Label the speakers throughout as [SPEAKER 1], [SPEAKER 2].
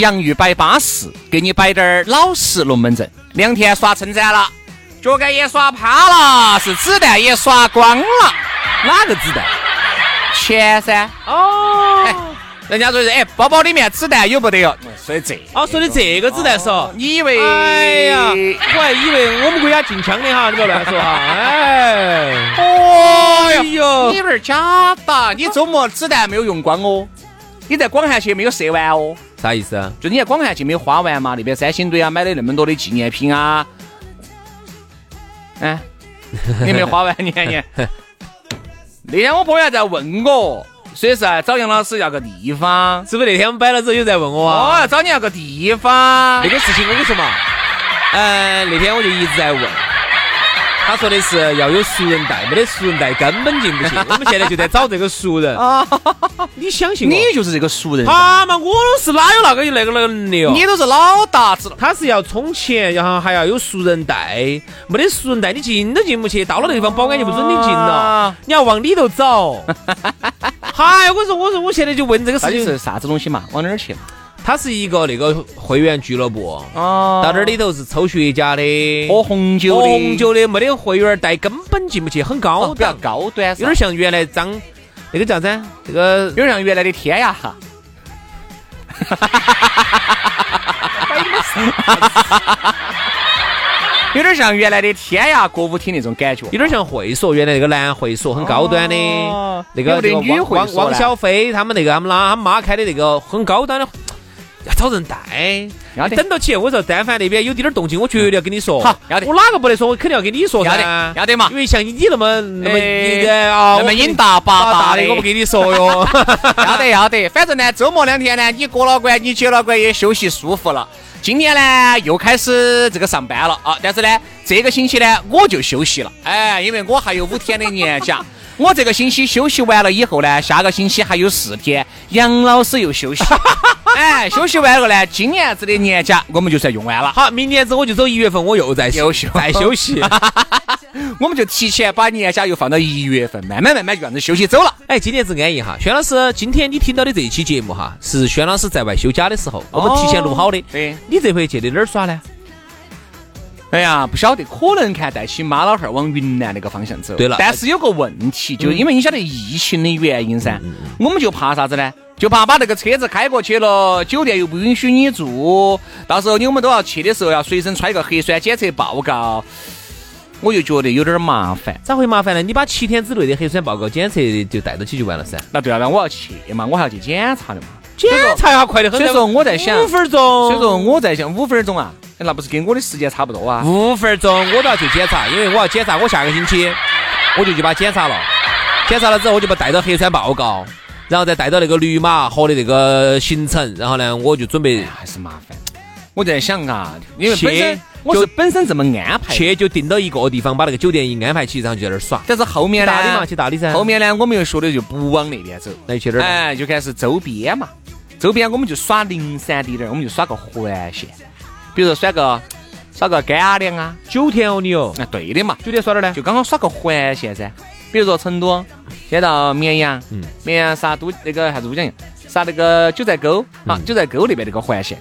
[SPEAKER 1] 洋芋摆巴适，给你摆点儿老实龙门阵。两天耍撑展了，脚杆也耍趴了，是子弹也耍光了。
[SPEAKER 2] 哪个子弹？
[SPEAKER 1] 钱噻。
[SPEAKER 2] 哦，
[SPEAKER 1] 哎，人家说是哎，包包里面子弹有不得哟？说的这。
[SPEAKER 2] 哦，说的这个子弹是哦。
[SPEAKER 1] 你以为？
[SPEAKER 2] 哎呀，我还以为我们国家禁枪的哈，你不要乱说哈。哎。
[SPEAKER 1] 哦哟，你不是假的？你周末子弹没有用光哦？你在广汉去没有射完哦？
[SPEAKER 2] 啥意思啊？
[SPEAKER 1] 就你在广汉去没有花完嘛？那边三星堆啊，买的那么多的纪念品啊，哎，你没花完你看你。那天我朋友还在问我，说是找杨老师要个地方，
[SPEAKER 2] 是不是那天我们摆了之后有在问我啊？
[SPEAKER 1] 哦，找你要个地方。
[SPEAKER 2] 那个事情我跟你说嘛，呃，那天我就一直在问。他说的是要有熟人带，没得熟人带根本进不去。我们现在就在找这个熟人啊！你相信我？
[SPEAKER 1] 你就是这个熟人。
[SPEAKER 2] 他嘛，我是哪有那个那个能力哦？
[SPEAKER 1] 你都是老大子了。
[SPEAKER 2] 他是要充钱，然后还要有熟人带，没得熟人带你进都进不去。到了那地方，保安就不准你进了。你要往里头走。嗨，我说，我说，我现在就问这个事情
[SPEAKER 1] 是啥子东西嘛？往哪儿去？
[SPEAKER 2] 它是一个那个会员俱乐部，哦，到这里头是抽雪茄的，
[SPEAKER 1] 喝红酒的，
[SPEAKER 2] 喝红酒的，没得会员带根本进不去，很高，
[SPEAKER 1] 比较高端，
[SPEAKER 2] 有点像原来张那个叫啥子？这个
[SPEAKER 1] 有点像原来的天涯哈，有点像原来的天涯歌舞厅那种感觉，
[SPEAKER 2] 有点像会所，原来那个男会所很高端的，那个
[SPEAKER 1] 女会
[SPEAKER 2] 所，汪小飞他们那个他们拉他妈开的那个很高端的。要找人带，要等到起。我说，但凡那边有点点动静，我绝对要跟你说。
[SPEAKER 1] 好，要得。
[SPEAKER 2] 我哪个不得说，我肯定要跟你说
[SPEAKER 1] 噻。要得，要得嘛。
[SPEAKER 2] 因为像你那么那么啊，
[SPEAKER 1] 那么瘾大八大
[SPEAKER 2] 的，我不跟你说哟。
[SPEAKER 1] 要得，要得。反正呢，周末两天呢，你过了关，你解了关也休息舒服了。今年呢，又开始这个上班了啊。但是呢，这个星期呢，我就休息了。哎，因为我还有五天的年假。我这个星期休息完了以后呢，下个星期还有四天，杨老师又休息。哎，休息完了呢，今年子的年假我们就算用完了。
[SPEAKER 2] 好，明年子我就走一月份，我又在休息，再休息。
[SPEAKER 1] 我们就提前把年假又放到一月份，慢慢慢慢就这样子休息走了。
[SPEAKER 2] 哎，今年子安逸哈。轩老师，今天你听到的这一期节目哈，是轩老师在外休假的时候，我们提前录好的。
[SPEAKER 1] 对，
[SPEAKER 2] 你这回去的哪儿耍呢？
[SPEAKER 1] 哎呀，不晓得，可能看带起妈老汉儿往云南那个方向走。
[SPEAKER 2] 对了，
[SPEAKER 1] 但是有个问题，就因为你晓得疫情的原因噻，我们就怕啥子呢？就怕把那个车子开过去了，酒店又不允许你住，到时候你们都要去的时候要随身揣一个核酸检测报告，我就觉得有点麻烦。
[SPEAKER 2] 咋会麻烦呢？你把七天之内的核酸报告检测就带到起就完了噻。
[SPEAKER 1] 那对啊，那我要去嘛，我还要去检查的嘛。
[SPEAKER 2] 检查下快得很。
[SPEAKER 1] 所以说我在想
[SPEAKER 2] 五分钟。
[SPEAKER 1] 所以说我在想五分钟啊。那不是跟我的时间差不多啊？
[SPEAKER 2] 五分钟我都要去检查，因为我要检查，我下个星期我就去把检查了。检查了之后，我就把带到核酸报告，然后再带到那个绿码和的那个行程，然后呢，我就准备
[SPEAKER 1] 还是麻烦。我在想啊，因为本身我是本身这么安排，
[SPEAKER 2] 去就定到一个地方，把那个酒店一安排起，然后就在那儿耍。
[SPEAKER 1] 但是后面呢？
[SPEAKER 2] 大理嘛，去大理噻。
[SPEAKER 1] 后面呢，我们又说的就不往那边走，
[SPEAKER 2] 那就去哪儿？
[SPEAKER 1] 哎，就开始周边嘛，周边我们就耍灵山地点儿，我们就耍个环线。比如说耍个耍个干粮啊，
[SPEAKER 2] 九天哦你哦，
[SPEAKER 1] 啊对的嘛，
[SPEAKER 2] 九天耍哪儿呢？
[SPEAKER 1] 就刚刚耍个环线噻。比如说成都，先到绵阳，嗯，绵阳杀都那个啥子都江堰杀那个九寨沟，好，九寨沟那边那个环线，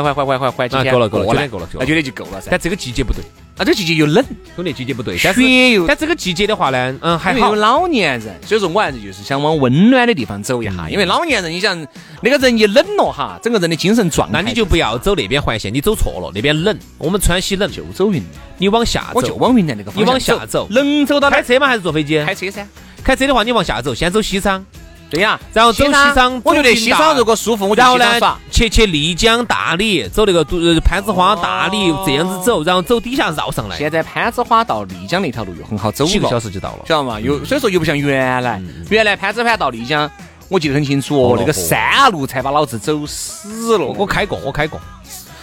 [SPEAKER 1] 环环环环环环几天
[SPEAKER 2] 够了够了，九天够了，
[SPEAKER 1] 那觉得就够了噻。
[SPEAKER 2] 但这个季节不对，
[SPEAKER 1] 啊，这个季节又冷，
[SPEAKER 2] 兄弟季节不对，但是但这个季节的话呢，嗯还好
[SPEAKER 1] 因为有。老年人，所以说我还是就是想往温暖的地方走一下。因为老年人，你想那个人一冷了哈，整个人的精神状态，
[SPEAKER 2] 那你就不要走那边环线，你走错了，那边冷，我们川西冷，
[SPEAKER 1] 就走云南，
[SPEAKER 2] 你往下走，
[SPEAKER 1] 我就往云南那个方
[SPEAKER 2] 你
[SPEAKER 1] 向
[SPEAKER 2] 往下走
[SPEAKER 1] 能走到
[SPEAKER 2] 开？车吗？还是坐飞机？
[SPEAKER 1] 开车噻。
[SPEAKER 2] 开车的话，你往下走，先走西昌，
[SPEAKER 1] 对呀，
[SPEAKER 2] 然后走西昌
[SPEAKER 1] 我觉得西昌如果舒服，我就
[SPEAKER 2] 然后呢
[SPEAKER 1] 西耍。，
[SPEAKER 2] 去去丽江、大理，走那个都呃攀枝花、大理
[SPEAKER 1] 哦。
[SPEAKER 2] 这样子走，然后走底下绕上来，
[SPEAKER 1] 现在攀枝花到丽江那条路又很好走
[SPEAKER 2] 几个小，时就到了。
[SPEAKER 1] 晓得吗？又所以说又不像原来，原来攀枝花到丽江，我记得很清楚哦
[SPEAKER 2] 哦，
[SPEAKER 1] 那个山路才把老子走死了，
[SPEAKER 2] 我我开过，我开过，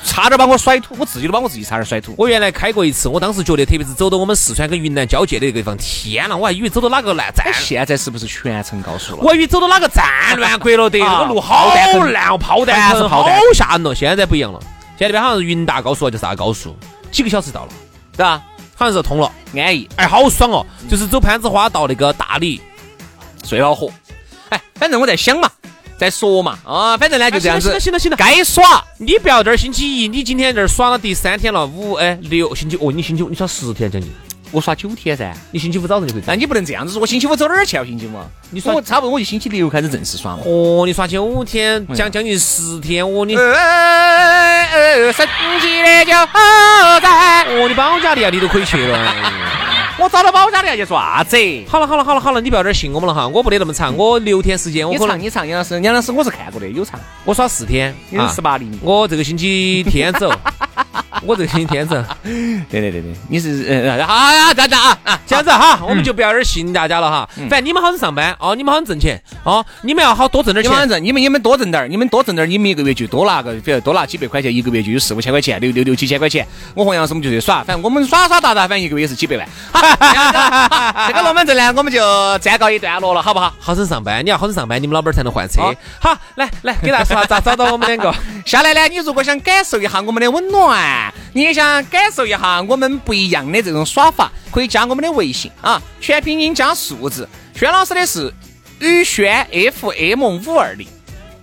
[SPEAKER 1] 差点把我甩土，我自己都把我自己差点甩土。
[SPEAKER 2] 我原来开过一次，我当时觉得，特别是走到我们四川跟云南交界的那个地方，天呐，我还以为走到哪个烂站
[SPEAKER 1] 哎，，现在是不是全程高速了？
[SPEAKER 2] 我以为走到哪个战乱国了得，
[SPEAKER 1] 啊
[SPEAKER 2] 那个路好烂哦，炮弹好吓人哦。现在不一样了，现在那边好像是云大高速还是啥高速，几个小时到了，
[SPEAKER 1] 对吧？
[SPEAKER 2] 好像是通了，
[SPEAKER 1] 安逸，
[SPEAKER 2] 哎，好爽哦！就是走攀枝花到那个大理，
[SPEAKER 1] 最恼火。哎，反正我在想嘛，在说嘛，啊，反正呢就这样子。
[SPEAKER 2] 行了行了行了，
[SPEAKER 1] 该耍
[SPEAKER 2] 你不要这儿星期一，你今天这儿耍了第三天了，五哎六星期哦，你星期五你耍十天将近，
[SPEAKER 1] 我耍九天噻。
[SPEAKER 2] 你星期五早上就可以走
[SPEAKER 1] 那。你不能这样子说，我星期五走哪儿去啊？星期五，
[SPEAKER 2] 你耍
[SPEAKER 1] 我差不多我就星期六开始正式耍嘛。
[SPEAKER 2] 哦，你耍九天，将将近十天，哦你
[SPEAKER 1] 呃，升级的就好在，
[SPEAKER 2] 哦你保加利亚你都可以去了。哎
[SPEAKER 1] 我找到保家的要去做啥子？
[SPEAKER 2] 好了好了好了好了，你不要这儿信我们了哈，我不得那么长，我六天时间，我可能
[SPEAKER 1] 唱你唱，杨老师，杨老师我是看过的，有唱，
[SPEAKER 2] 我耍四天，
[SPEAKER 1] 你是
[SPEAKER 2] 啊
[SPEAKER 1] 十八厘米。
[SPEAKER 2] 我这个星期天走，我这个星期天真，
[SPEAKER 1] 对对对对，你是呃，好好等等啊啊，
[SPEAKER 2] 这样子哈，我们就不要这儿信大家了哈。反正你们好生上班哦，你们好生挣钱哦，你们要好多挣点钱。
[SPEAKER 1] 你们挣，你们你们多挣点儿，你们多挣点儿，你们一个月就多拿个，比如多拿几百块钱，一个月就有四五千块钱，六六六七千块钱。我和杨老师我们就去耍，反正我们耍耍打打，反正一个月是几百万。好这个龙门阵呢，我们就暂告一段落了，好不好？
[SPEAKER 2] 好生上班，你要好生上班，你们老板才能换车
[SPEAKER 1] 好。
[SPEAKER 2] 好，来来，给大家说下咋找到我们两个。
[SPEAKER 1] 下来呢，你如果想感受一下我们的温暖，你也想感受一下我们不一样的这种耍法，可以加我们的微信啊，全拼音加数字。轩老师的是宇轩 FM 五二零，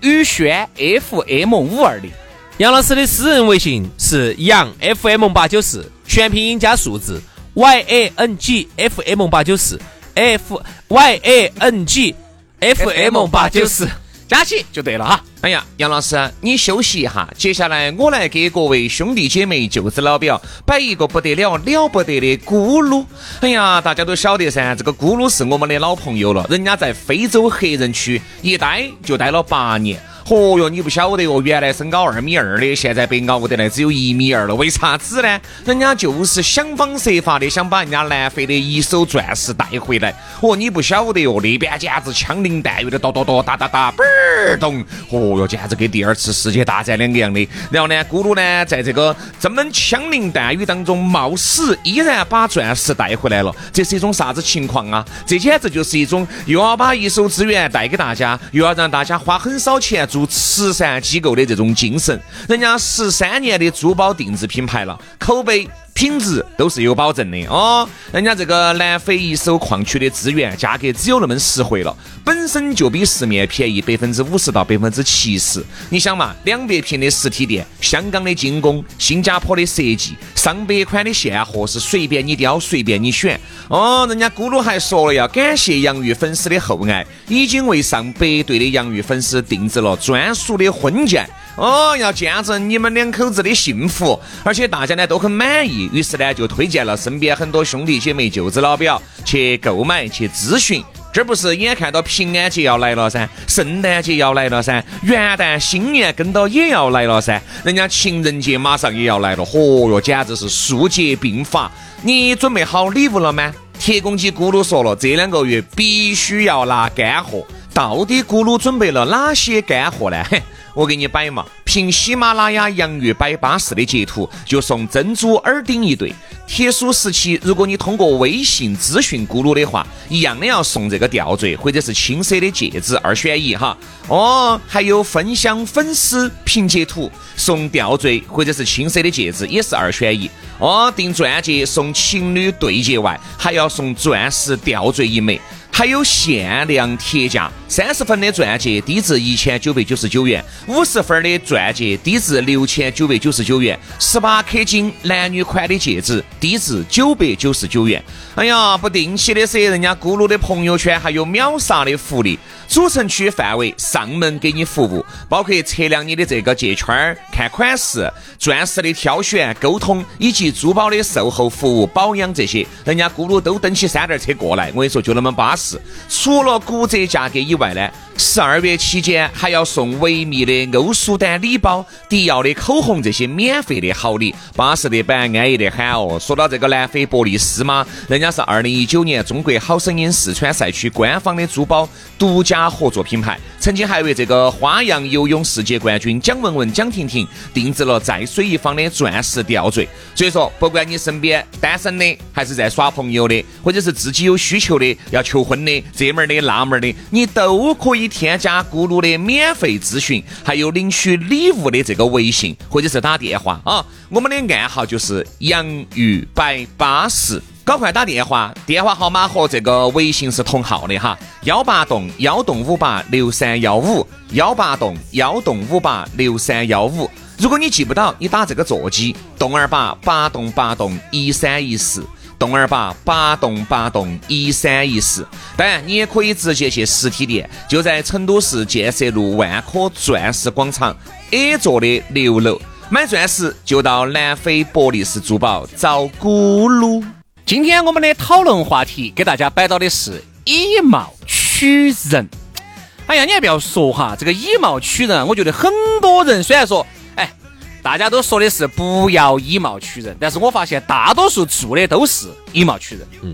[SPEAKER 1] 宇轩 FM 五二零。
[SPEAKER 2] 杨老师的私人微信是杨 FM 八九四，全拼音加数字 Y A N G F M 八九四 F Y A N G F M 八九四。
[SPEAKER 1] 加起就对了哈。
[SPEAKER 3] 哎呀，杨老师，你休息一下，接下来我来给各位兄弟姐妹、舅子老表摆一个不得了、了不得的咕噜。哎呀，大家都晓得噻，这个咕噜是我们的老朋友了，人家在非洲黑人区一待就待了八年。嚯哟，你不晓得哟，原来身高二米二的，现在被熬得来只有一米二了，为啥子呢？人家就是想方设法的想把人家南非的一手钻石带回来。哦，你不晓得哟，那边简直枪林弹雨的，哒哒哒哒哒哒，嘣儿咚，哦哟，简直跟第二次世界大战两个样的。然后呢，咕噜呢，在这个这么枪林弹雨当中冒死，依然把钻石带回来了，这是一种啥子情况啊？这简直就是一种又要把一手资源带给大家，又要让大家花很少钱做慈善机构的这种精神。人家十三年的珠宝定制品牌了，口碑。品质都是有保证的哦，人家这个南非一手矿区的资源价格只有那么实惠了，本身就比市面便宜百分之五十到百分之七十。你想嘛，两百平的实体店，香港的精工，新加坡的设计，上百款的现货是随便你挑，随便你选。哦，人家咕噜还说了要感谢洋芋粉丝的厚爱，已经为上百对的洋芋粉丝定制了专属的婚戒。哦，要见证你们两口子的幸福，而且大家呢都很满意，于是呢就推荐了身边很多兄弟姐妹、舅子老表去购买、去咨询。这不是眼看到平安节要来了噻，圣诞节要来了噻，元旦、新年跟到也要来了噻，人家情人节马上也要来了，嚯哟，简直是数节并发。你准备好礼物了吗？铁公鸡咕噜说了，这两个月必须要拿干货。到底咕噜准备了哪些干货呢？嘿。我给你摆嘛，凭喜马拉雅洋芋摆巴士的截图，就送珍珠耳钉一对。特殊时期，如果你通过微信咨询咕噜的话，一样的要送这个吊坠或者是青色的戒指，二选一哈。哦，还有分享粉丝凭截图送吊坠或者是青色的戒指，也是二选一。哦，订钻戒送情侣对戒外，还要送钻石吊坠一枚，还有限量铁价。三十分的钻戒低至一千九百九十九元，五十分的钻戒低至六千九百九十九元，十八 K 金男女款的戒指低至九百九十九元。哎呀，不定期的噻，人家咕噜的朋友圈还有秒杀的福利，主城区范围上门给你服务，包括测量你的这个戒圈儿、看款式、钻石的挑选、沟通以及珠宝的售后服务、保养这些，人家咕噜都蹬起三轮车过来。我跟你说，就那么巴适。除了骨折价格以外呢，十二月期间还要送维密的欧舒丹礼包、迪奥的口红这些免费的好礼，巴适的板，安逸的很哦。说到这个南非博利斯嘛，人家是二零一九年中国好声音四川赛区官方的珠宝独家合作品牌，曾经还为这个花样游泳世界冠军蒋雯雯、蒋婷婷定制了在水一方的钻石吊坠。所以说，不管你身边单身的，还是在耍朋友的，或者是自己有需求的要求婚的，这门的那门的，你都可以添加咕噜的免费咨询，还有领取礼物的这个微信，或者是打电话啊。我们的暗号就是洋芋摆巴士。赶快打电话，电话号码和这个微信是同号的哈，幺八栋幺栋五八六三幺五，幺八栋幺栋五八六三幺五。如果你记不到，你打这个座机，栋二八八栋八栋一三一四，栋二八八栋八栋一三一四。当然，你也可以直接去实体店，就在成都市建设路万科钻石广场 A 座的六楼。买钻石就到南非博利斯珠宝找咕噜。
[SPEAKER 1] 今天我们的讨论话题给大家摆到的是以貌取人。哎呀，你还不要说哈，这个以貌取人，我觉得很多人虽然说，大家都说的是不要以貌取人，但是我发现大多数做的都是以貌取人。
[SPEAKER 2] 嗯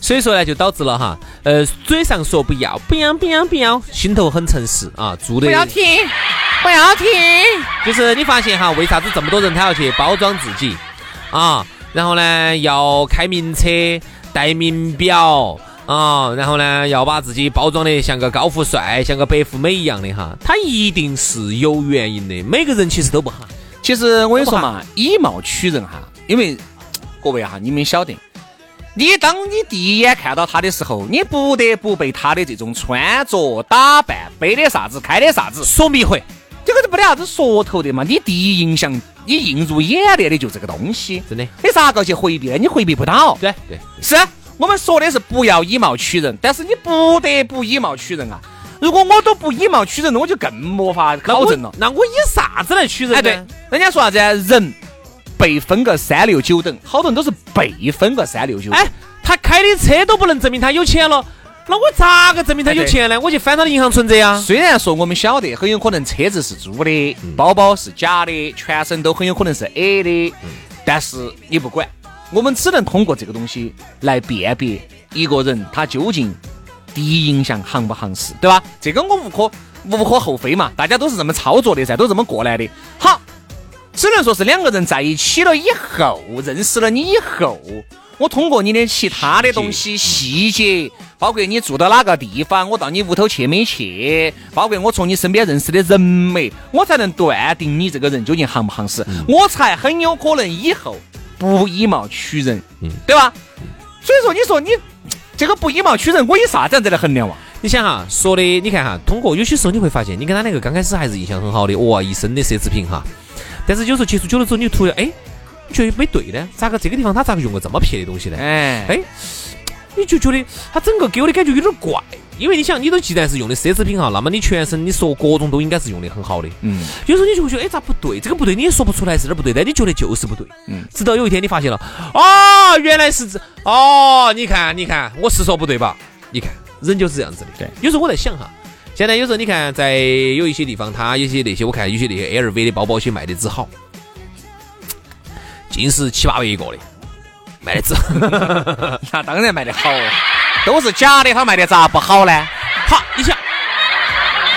[SPEAKER 2] 所以说呢，就导致了哈，呃，嘴上说不要，不要，不要，不要，心头很诚实啊，做的
[SPEAKER 1] 不要听，不要听。
[SPEAKER 2] 就是你发现哈，为啥子这么多人他要去包装自己啊？然后呢，要开名车、戴名表啊，然后呢，要把自己包装的像个高富帅、像个白富美一样的哈，他一定是有原因的。每个人其实都不好，
[SPEAKER 1] 其实我跟你说嘛，以貌取人哈，因为 各位哈，你们晓得，你当你第一眼看到他的时候，你不得不被他的这种穿着打扮、背的啥子、开的啥子
[SPEAKER 2] 所迷惑。
[SPEAKER 1] 这个是没得啥子说头的嘛。你第一印象，你映入眼帘的就这个东西，
[SPEAKER 2] 真的
[SPEAKER 1] 你咋个去回避呢？你回避不到。
[SPEAKER 2] 对对，
[SPEAKER 1] 是我们说的是不要以貌取人，但是你不得不以貌取人啊。如果我都不以貌取人，我就更没法考证了。
[SPEAKER 2] 那我以啥子来取人呢？
[SPEAKER 1] 哎，对，人家说啥子？人被分个三六九等，好多人都是被分个三六九等。
[SPEAKER 2] 哎，他开的车都不能证明他有钱了，那我咋个证明他有钱呢？我去翻他的银行存折呀。
[SPEAKER 1] 虽然说我们晓得很有可能车子是租的，包包是假的，全身都很有可能是 A 的，但是你不管，我们只能通过这个东西来辨别一个人他究竟第一印象行不行事，对吧？这个我无可无可厚非嘛，大家都是这么操作的噻，都这么过来的。好，只能说是两个人在一起了以后，认识了你以后，我通过你的其他的东西细节，包括你住到哪个地方，我到你屋头去没去，包括我从你身边认识的人没，我才能断定你这个人究竟行不行实，我才很有可能以后不以貌取人，对吧？所以说，你说你这个不以貌取人，我以啥子样子来衡量哇？
[SPEAKER 2] 你想哈，说的你看哈，通过有些时候你会发现，你跟他那个刚开始还是印象很好的，哇，一身的奢侈品哈，但是有时候接触久了之后，你就突然哎，你觉得没对呢？咋个这个地方他咋个用个这么撇的东西呢？
[SPEAKER 1] 哎
[SPEAKER 2] 哎，你就觉得他整个给我的感觉有点怪，因为你想，你都既然是用的奢侈品哈，那么你全身你说各种都应该是用的很好的。
[SPEAKER 1] 嗯，
[SPEAKER 2] 有时候你就会觉得，哎，咋不对？这个不对，你也说不出来是哪儿不对，但你觉得就是不对。
[SPEAKER 1] 嗯
[SPEAKER 2] 直到有一天你发现了，哦，原来是这，哦，你看，你看，我是说不对吧？你看，人就是这样子的。
[SPEAKER 1] 对
[SPEAKER 2] 有时候我在想哈，现在有时候你看，在有一些地方，他有些那些，我看有些那些 LV 的包包些卖的只好，尽是七八百一个的，卖的只好。
[SPEAKER 1] 那当然卖的好，都是假的，他卖的咋不好呢？
[SPEAKER 2] 好，你想，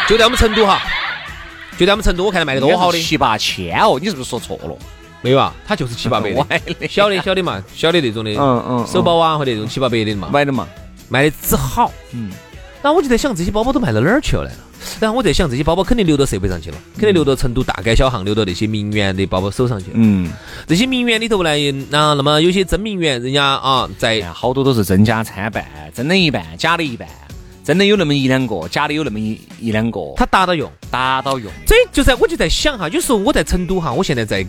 [SPEAKER 2] 就在我们成都哈，就在我们成都，我看他卖的多好的，
[SPEAKER 1] 七八千哦，你是不是说错了？
[SPEAKER 2] 没有啊，他就是七八百
[SPEAKER 1] 歪
[SPEAKER 2] 的，
[SPEAKER 1] 的
[SPEAKER 2] 小的小的嘛，小的那种的，
[SPEAKER 1] 嗯嗯
[SPEAKER 2] 手包啊或者那种七八百的嘛，
[SPEAKER 1] 买的嘛，
[SPEAKER 2] 卖的只好。
[SPEAKER 1] 嗯，
[SPEAKER 2] 那我就在想，这些包包都卖到哪儿去了呢？然后我在想，这些包包肯定流到社会上去了，肯定流到成都大街小巷，流到那些名媛的包包手上去了。
[SPEAKER 1] 嗯，
[SPEAKER 2] 这些名媛里头呢，那那么有些真名媛，人家啊，在
[SPEAKER 1] 好多都是真假参半，真的一半，假的一半。真的有那么一两个，假的有那么一一两个，
[SPEAKER 2] 他达到用。
[SPEAKER 1] 达到用。
[SPEAKER 2] 这就在我就在想哈，有时候我在成都哈，我现在在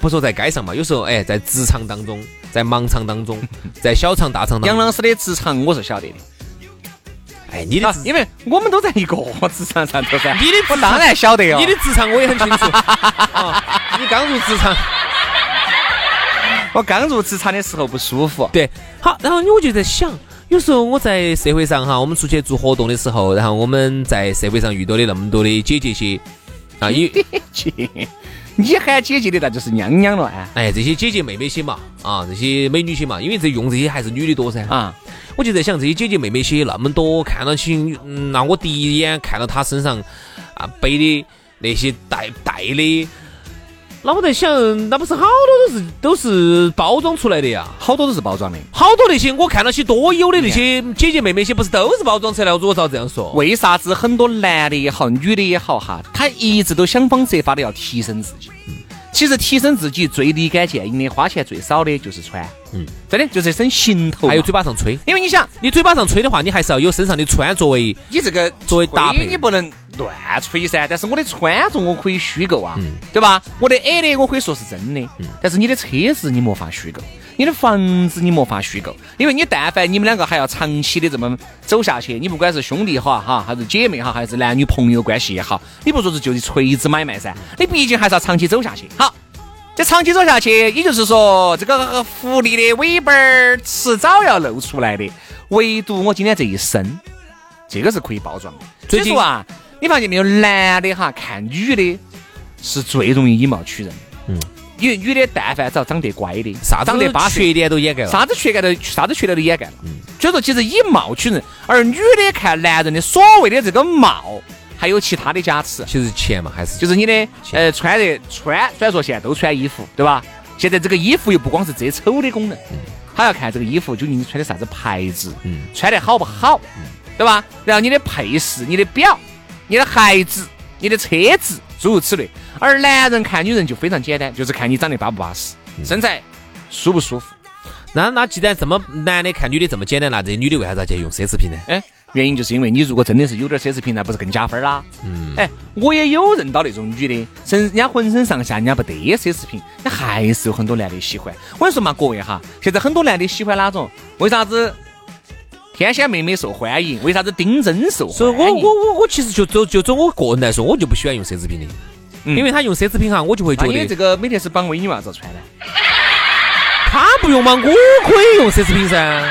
[SPEAKER 2] 不说在街上嘛，有时候哎，在职场当中，在忙场当中，在小场大场当中，
[SPEAKER 1] 杨老师的职场我是晓得的，
[SPEAKER 2] 哎，你的
[SPEAKER 1] 因为我们都在一个职场上头噻。
[SPEAKER 2] 你的
[SPEAKER 1] 我当然晓得哦。
[SPEAKER 2] 你的职场我也很清楚。啊 你刚入职场，
[SPEAKER 1] 我刚入职场的时候不舒服，
[SPEAKER 2] 对，好，然后我就在想，有时候我在社会上哈，我们出去做活动的时候，然后我们在社会上遇到的那么多的姐姐些，啊，有
[SPEAKER 1] 姐，你喊姐姐的那就是娘娘了啊
[SPEAKER 2] 哎这些姐姐妹妹些嘛，啊这些美女些嘛，因为这用这些还是女的多噻。
[SPEAKER 1] 啊！
[SPEAKER 2] 我就在想，这些姐姐妹妹些那么多，看到起，嗯，那我第一眼看到她身上啊背的那些带带的，那我在想，那不是好多都是都是包装出来的呀？
[SPEAKER 1] 好多都是包装的。
[SPEAKER 2] 好多那些我看到些多有的那些姐姐妹妹些，不是都是包装出来的？如果照这样说，
[SPEAKER 1] 为啥子很多男的也好，女的也好哈，他一直都想方设法的要提升自己。其实提升自己最立竿见影的、花钱最少的就是穿，嗯，真的就是一身行头。
[SPEAKER 2] 还有嘴巴上吹。
[SPEAKER 1] 因为你想，
[SPEAKER 2] 你嘴巴上吹的话，你还是要有身上的穿作为
[SPEAKER 1] 你这个
[SPEAKER 2] 作为搭配
[SPEAKER 1] 你不能乱吹噻。但是我的穿着我可以虚构啊，对吧？我的矮的我可以说是真的，但是你的车子你没法虚构，你的房子你没法虚构，因为你但凡你们两个还要长期的这么走下去，你不管是兄弟哈哈，还是姐妹哈，还是男女朋友关系也好，你不说是就是锤子买卖噻，你毕竟还是要长期走下去。好。这长期走下去，也就是说，这个狐狸的尾巴儿迟早要露出来的。唯独我今天这一身，这个是可以包装的。所以说啊，你发现没有，男的哈看女的是最容易以貌取人。嗯，因为女的但凡只要长得乖的，
[SPEAKER 2] 啥子
[SPEAKER 1] 长得巴适，
[SPEAKER 2] 缺点都掩盖了。
[SPEAKER 1] 啥子缺点都啥子缺点都掩盖了。嗯，所以说其实以貌取人，而女的看男人的所谓的这个貌，还有其他的加持。
[SPEAKER 2] 其实钱嘛，还是
[SPEAKER 1] 就是你的呃穿的穿，虽然说现在都穿衣服，对吧？现在这个衣服又不光是遮丑的功能，还要看这个衣服究竟你穿的啥子牌子，
[SPEAKER 2] 嗯
[SPEAKER 1] 穿的好不好，对吧？然后你的配饰、你的表、你的孩子、你的车子，诸如此类。而男人看女人就非常简单，就是看你长得巴不巴适，身材舒不舒服。
[SPEAKER 2] 那那既然这么男的看女的这么简单，那这些女的为啥子要去用奢侈品呢？
[SPEAKER 1] 哎，原因就是因为你如果真的是有点奢侈品，那不是更加分啦？嗯，哎，我也有认到那种女的，身人家浑身上下人家不得奢侈品，那还是有很多男的喜欢。我跟你说嘛，各位哈，现在很多男的喜欢哪种？为啥子天仙妹妹受欢迎？为啥子丁真受欢迎？
[SPEAKER 2] 所以我我我我其实就就就走我个人来说，我就不喜欢用奢侈品的，因为他用奢侈品哈，我就会觉
[SPEAKER 1] 那你这
[SPEAKER 2] 得
[SPEAKER 1] 个美特斯邦威你为啥子要穿呢？
[SPEAKER 2] 他不用嘛，我可以用奢侈品噻。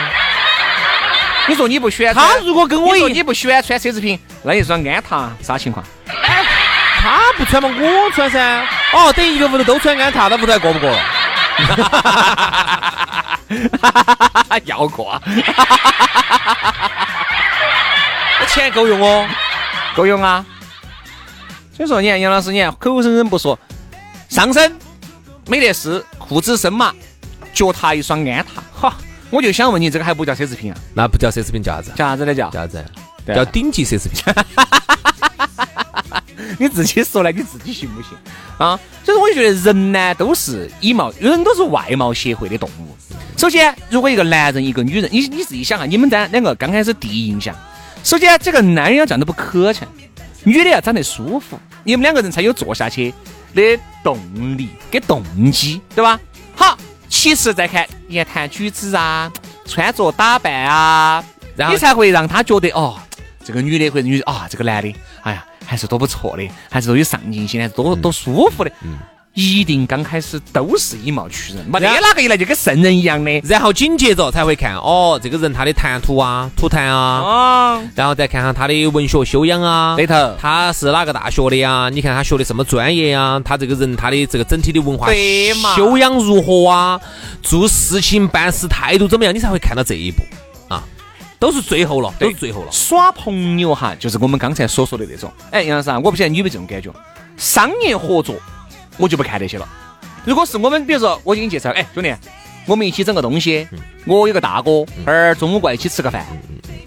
[SPEAKER 1] 你说你不喜欢
[SPEAKER 2] 他如果跟我一
[SPEAKER 1] 你说你不喜欢穿奢侈品，那你说安踏啥情况？
[SPEAKER 2] 他不穿嘛，我穿噻。哦，等于一个屋头都穿安踏，那屋头还过不过？
[SPEAKER 1] 要过啊，
[SPEAKER 2] 那钱够用哦。
[SPEAKER 1] 够用啊。所以说，你看杨老师，你看口口声声不说上身没得事，裤子深马，脚踏一双安踏，哈，我就想问你，这个还不叫奢侈品啊？
[SPEAKER 2] 那不叫奢侈品，叫啥子？
[SPEAKER 1] 叫啥子呢？叫
[SPEAKER 2] 叫啥子？
[SPEAKER 1] 对
[SPEAKER 2] 叫顶级奢侈品。
[SPEAKER 1] 你自己说来，你自己信不信啊？所以说，我就觉得人呢都是以貌，人都是外貌协会的动物。首先，如果一个男人一个女人，你你自己想啊，你们俩两个刚开始第一印象，首先这个男人要长得不磕碜，女的要长得舒服，你们两个人才有坐下去的动力跟动机，对吧？好，其次再看言谈举止啊，穿着打扮啊，
[SPEAKER 2] 然后
[SPEAKER 1] 你才会让他觉得哦，这个女的或者女的啊，这个男的，哎呀，还是多不错的，还是多有上进心，还是多多舒服的。一定刚开始都是以貌取人，没得哪个一来就跟圣人一样的。
[SPEAKER 2] 然后紧接着才会看哦，这个人他的谈吐啊、吐痰啊，
[SPEAKER 1] 啊，
[SPEAKER 2] 然后再看看他的文学修养啊，
[SPEAKER 1] 对头
[SPEAKER 2] 他是哪个大学的呀？你看他学的什么专业呀？他这个人他的这个整体的文化修养如何啊？做事情办事态度怎么样？你才会看到这一步啊，都是最后了，都是最后了。
[SPEAKER 1] 耍朋友哈，就是我们刚才所说的那种。哎，杨老师啊，我不晓得你有没有这种感觉，商业合作我就不看这些了。如果是我们，比如说我给你介绍，哎，兄弟，我们一起整个东西，我有个大哥，而中午过来一起吃个饭。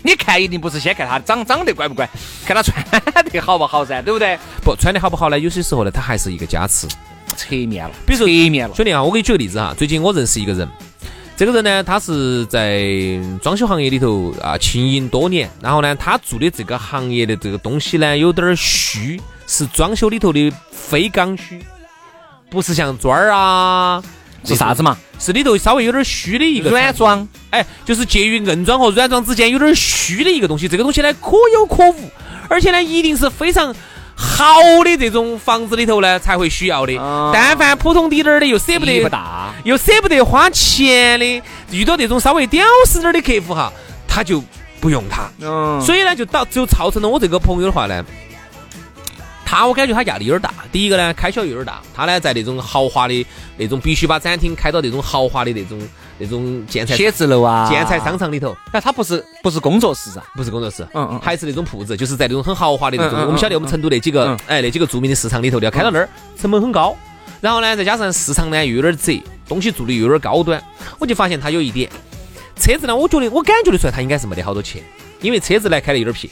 [SPEAKER 1] 你看，一定不是先看他长长得乖不乖，看他穿得好不好噻，对不对？
[SPEAKER 2] 不穿的好不好呢？有些时候呢，他还是一个加持。
[SPEAKER 1] 侧面了，
[SPEAKER 2] 比如说
[SPEAKER 1] 侧面了，
[SPEAKER 2] 兄弟啊，我给你举个例子哈，最近我认识一个人，这个人呢，他是在装修行业里头啊经营多年，然后呢，他做的这个行业的这个东西呢，有点儿虚，是装修里头的非刚需，不是像砖儿啊，
[SPEAKER 1] 是啥子嘛？
[SPEAKER 2] 是里头稍微有点虚的一个
[SPEAKER 1] 软装，
[SPEAKER 2] 哎，就是介于硬装和软装之间有点虚的一个东西。这个东西呢，可有可无，而且呢，一定是非常好的这种房子里头呢才会需要的。但凡普通滴点儿的，又舍不得
[SPEAKER 1] 大，
[SPEAKER 2] 又舍不得花钱的，遇到这种稍微屌丝点儿的客户哈，他就不用它。
[SPEAKER 1] 嗯，
[SPEAKER 2] 所以呢，就导就造成了我这个朋友的话呢。他我感觉他压力有点大，第一个呢开销有点大，他呢在那种豪华的那种必须把展厅开到那种豪华的那种那种建材
[SPEAKER 1] 写字楼啊，
[SPEAKER 2] 建材商场里头，
[SPEAKER 1] 哎，它不是不是工作室啊，
[SPEAKER 2] 不是工作室，
[SPEAKER 1] 嗯嗯
[SPEAKER 2] 还是那种铺子，就是在那种很豪华的那种，我们晓得我们成都那几个
[SPEAKER 1] 嗯。
[SPEAKER 2] 哎那几个著名的市场里头的要开到那儿，成本很高，然后呢再加上市场呢又有点窄，东西做的又有点高端，我就发现他有一点，车子呢，我觉得我感觉得出来他应该是没得好多钱，因为车子呢开的有点撇。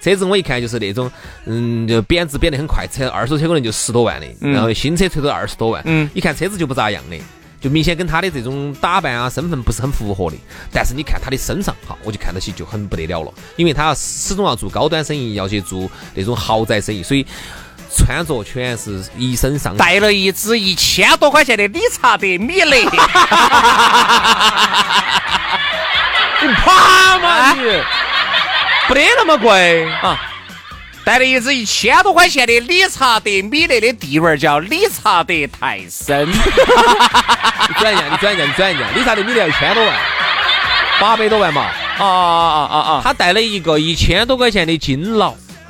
[SPEAKER 2] 车子我一看就是那种，嗯，就贬值贬得很快，车二手车可能就十多万的，然后新车推到二十多万，
[SPEAKER 1] 嗯。
[SPEAKER 2] 一看车子就不咋样的，就明显跟他的这种打扮啊、身份不是很符合的。但是你看他的身上，哈，我就看得起就很不得了了，因为他要始终要做高端生意，要去做那种豪宅生意，所以穿着全是一身上
[SPEAKER 1] 带了一只一千多块钱的理查德米勒，
[SPEAKER 2] 你怕吗你？不得那么贵。
[SPEAKER 1] 啊，带了一只一千多块钱的理查德米勒的地位儿叫理查德泰森，
[SPEAKER 2] 你转一下，你转一下，你转一下，理查德米勒要一千多万，八百多万嘛。
[SPEAKER 1] 啊啊啊啊。啊！
[SPEAKER 2] 他带了一个一千多块钱的金劳，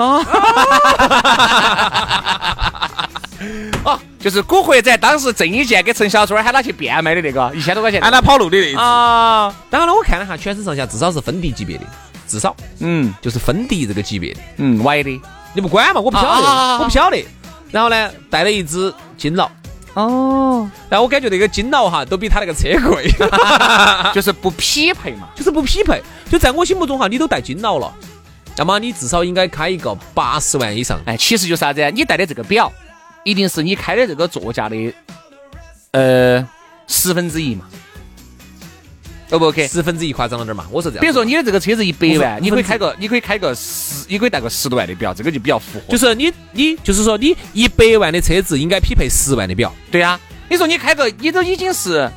[SPEAKER 1] 哦，就是古惑仔当时郑伊健给陈小春喊他去变卖的那个一千多块钱喊
[SPEAKER 2] 他跑路的那
[SPEAKER 1] 啊，
[SPEAKER 2] 当然了，我看了下，全身上下至少是芬迪级别的，至少
[SPEAKER 1] 嗯
[SPEAKER 2] 就是芬迪这个级别的。
[SPEAKER 1] 嗯，歪的
[SPEAKER 2] 你不管嘛，我不晓得，我不晓得。然后呢，带了一只金劳，
[SPEAKER 1] 哦，
[SPEAKER 2] 然后我感觉那个金劳哈，都比他那个车贵，
[SPEAKER 1] 就是不匹配嘛。
[SPEAKER 2] 就是不匹配。就在我心目中哈，你都带金劳了，那么你至少应该开一个八十万以上。
[SPEAKER 1] 哎，其实就是啥子？你带的这个表，一定是你开的这个座驾的，呃，十分之一嘛。O 不 OK？
[SPEAKER 2] 十分之一夸张了点嘛，我说这样。
[SPEAKER 1] 比如说你的这个车子一百万，你可以开个，你可以开个十，你可以带个十多万的表，这个就比较符合。
[SPEAKER 2] 就是你你就是说你一百万的车子应该匹配十万的表，
[SPEAKER 1] 对呀、你说你开个，你都已经是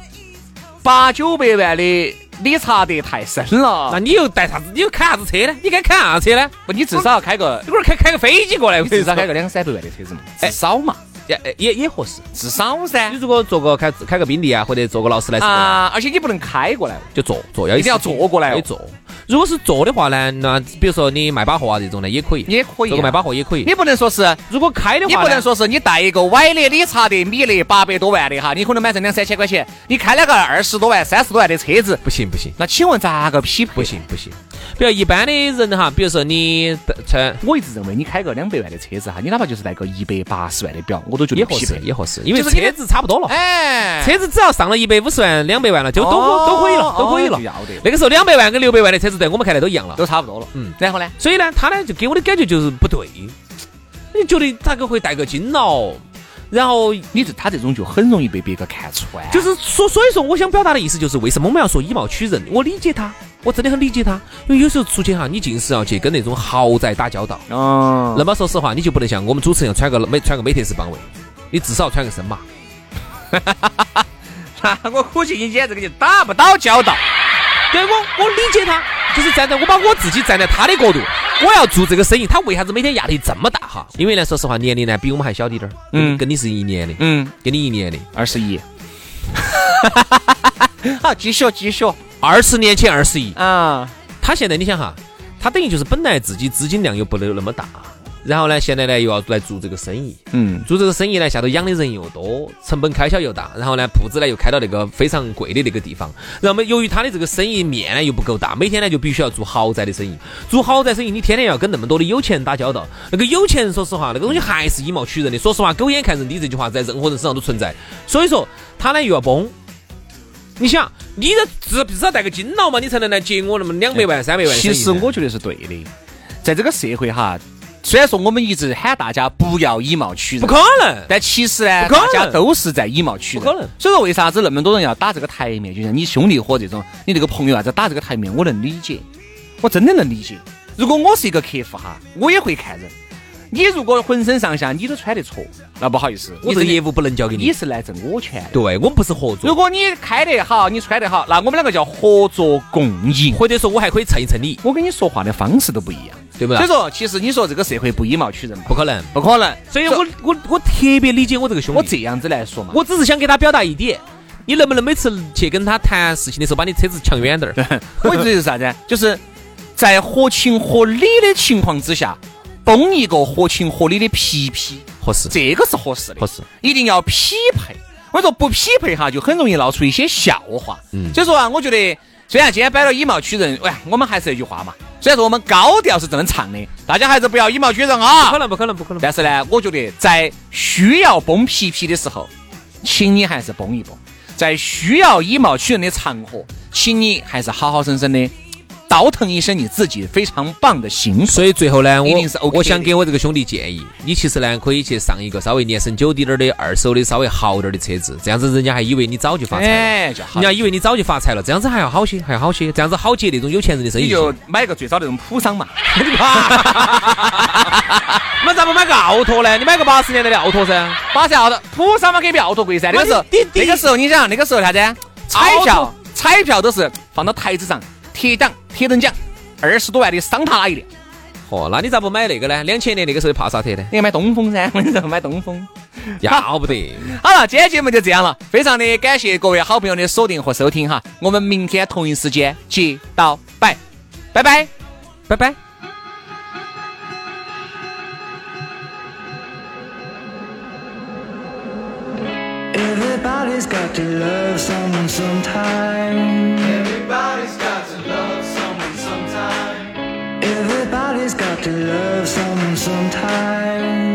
[SPEAKER 1] 八九百万的理查德太深了，
[SPEAKER 2] 那你又带啥子？你又开啥子车呢？你该开啥车呢？
[SPEAKER 1] 不，你至少要开个，
[SPEAKER 2] 你龟儿开开个飞机过来，
[SPEAKER 1] 你至少开个两三百万的车子嘛，至少嘛，
[SPEAKER 2] 也也也合适。
[SPEAKER 1] 至少噻
[SPEAKER 2] 你。如果坐个开开个宾利啊，或者坐个劳斯莱斯，
[SPEAKER 1] 啊，而且你不能开过来，
[SPEAKER 2] 就坐坐要
[SPEAKER 1] 一定要坐过来哦
[SPEAKER 2] 坐。如果是坐的话呢，那比如说你卖把货啊这种呢也可以，
[SPEAKER 1] 也可以啊
[SPEAKER 2] 坐个卖把货也可以。
[SPEAKER 1] 你不能说是。
[SPEAKER 2] 如果开的话，
[SPEAKER 1] 你不能说是你带一个歪的理查德米勒八百多万的哈，你可能买成两三千块钱，你开了个二十多万、三十多万的车子，
[SPEAKER 2] 不行不行
[SPEAKER 1] 那请问咋个匹配？
[SPEAKER 2] 不行不行。比如一般的人哈，比如说你穿
[SPEAKER 1] 我一直认为你开个两百万的车子哈，你哪怕就是带个一百八十万的表，我都觉得
[SPEAKER 2] 也合适。也合适，因为车子差不多了。
[SPEAKER 1] 哎，
[SPEAKER 2] 车子只要上了一百五十万、两百万了，就都
[SPEAKER 1] 哦
[SPEAKER 2] 可都可以了，都可以了
[SPEAKER 1] 要得。
[SPEAKER 2] 那个时候两百万跟六百万的车子，在我们看来都一样了。
[SPEAKER 1] 都差不多了。
[SPEAKER 2] 嗯
[SPEAKER 1] 然后呢？
[SPEAKER 2] 所以呢，他呢就给我的感觉就是不对，你觉得咋个会带个金劳？然后
[SPEAKER 1] 你这他这种就很容易被别个看穿。
[SPEAKER 2] 就是所所以说，我想表达的意思就是，为什么我们要说以貌取人？我理解他，我真的很理解他，因为有时候出去哈，你尽是要去跟那种豪宅打交道。
[SPEAKER 1] 哦，
[SPEAKER 2] 那么说实话，你就不能像我们主持人穿个美穿个美特斯邦威，你至少穿个森马。
[SPEAKER 1] 我估计你今天这个就打不到交道。
[SPEAKER 2] 对我，我理解他，就是站在我把我自己站在他的角度，我要做这个生意，他为啥子每天压力这么大哈？因为呢，说实话，年龄呢比我们还小滴点儿，嗯，
[SPEAKER 1] 嗯
[SPEAKER 2] 跟你是一年的，
[SPEAKER 1] 嗯，
[SPEAKER 2] 跟你一年的，
[SPEAKER 1] 二十一。好，继续继续。
[SPEAKER 2] 二十年前二十一，
[SPEAKER 1] 啊，
[SPEAKER 2] 他现在你想哈，他等于就是本来自己资金量又不能那么大，然后呢，现在呢又要来做这个生意，
[SPEAKER 1] 嗯，
[SPEAKER 2] 做这个生意呢，下头养的人又多，成本开销又大，然后呢，铺子呢又开到那个非常贵的那个地方，然后么由于他的这个生意面呢又不够大，每天呢就必须要做豪宅的生意，做豪宅生意你天天要跟那么多的有钱人打交道，那个有钱人说实话，那个东西还是以貌取人的，说实话，狗眼看人低这句话在任何人身上都存在，所以说他呢又要崩。你想，你这至至少带个金劳嘛，你才能来接我那么两百万、三百万。
[SPEAKER 1] 其实我觉得是对的，在这个社会哈，虽然说我们一直喊大家不要以貌取人，
[SPEAKER 2] 不可能。
[SPEAKER 1] 但其实呢，大家都是在以貌取人。
[SPEAKER 2] 不可能
[SPEAKER 1] 所以说，为啥子那么多人要打这个台面？就像你兄弟伙这种，你这个朋友啊，在打这个台面，我能理解，我真的能理解。如果我是一个客户哈，我也会看人。你如果浑身上下你都穿得错，那不好意思，
[SPEAKER 2] 我这个业务不能交给你。
[SPEAKER 1] 你是来挣我钱。
[SPEAKER 2] 对我们不是合作。
[SPEAKER 1] 如果你开得好，你穿得好，那我们两个叫合作共赢。
[SPEAKER 2] 或者说我还可以蹭一蹭你，
[SPEAKER 1] 我跟你说话的方式都不一样，
[SPEAKER 2] 对不对？
[SPEAKER 1] 所以说，其实你说这个社会不以貌取人，
[SPEAKER 2] 不可能。
[SPEAKER 1] 不可能。
[SPEAKER 2] 所以我我我特别理解我这个兄弟。
[SPEAKER 1] 我这样子来说嘛，
[SPEAKER 2] 我只是想给他表达一点，你能不能每次去跟他谈事情的时候，把你车子抢远点儿？
[SPEAKER 1] 我意思是啥子？就是在合情合理的情况之下，崩一个合情合理的皮皮，
[SPEAKER 2] 合适，
[SPEAKER 1] 这个是合适的，
[SPEAKER 2] 合适。
[SPEAKER 1] 一定要匹配。我说不匹配哈，就很容易闹出一些笑话。嗯，所以说啊，我觉得虽然今天摆了以貌取人，哎，我们还是那句话嘛。虽然说我们高调是这么唱的，大家还是不要以貌取人啊。
[SPEAKER 2] 不可能，不可能，不可能。
[SPEAKER 1] 但是呢，我觉得在需要崩皮皮的时候，请你还是崩一崩；在需要以貌取人的场合，请你还是好好生生的倒腾一身你自己非常棒的形
[SPEAKER 2] 所以最后呢，我
[SPEAKER 1] 一定是 OK
[SPEAKER 2] 我想给我这个兄弟建议，你其实呢可以去上一个稍微年审久滴点儿的二手的稍微好点儿的车子，这样子人家还以为你早就发财了。
[SPEAKER 1] 哎，就好
[SPEAKER 2] 人。家以为你早就发财了，这样子还要好些，还要好些，这样子好接那种有钱人的生意。
[SPEAKER 1] 你就买个最早那种普桑嘛，
[SPEAKER 2] 那咋不买个奥拓呢？你买个八十年代的奥拓噻。
[SPEAKER 1] 八十奥拓普桑嘛，给比奥拓贵噻。那个时候，那个时候你想，那个时候啥子？彩票，彩票都是放到台子上，铁档、铁等奖，二十多万的桑塔纳一辆。
[SPEAKER 2] 哦，那你咋不买那个呢？两千年那个时候的帕萨特呢？
[SPEAKER 1] 你要买东风噻，我跟你说，买东风。
[SPEAKER 2] 要不得。
[SPEAKER 1] 好了，今天节目就这样了，非常的感谢各位好朋友的锁定和收听哈，我们明天同一时间接到拜，拜拜。
[SPEAKER 2] 拜拜。
[SPEAKER 4] Everybody's got to love someone sometime. Everybody's got to to love someone sometimes.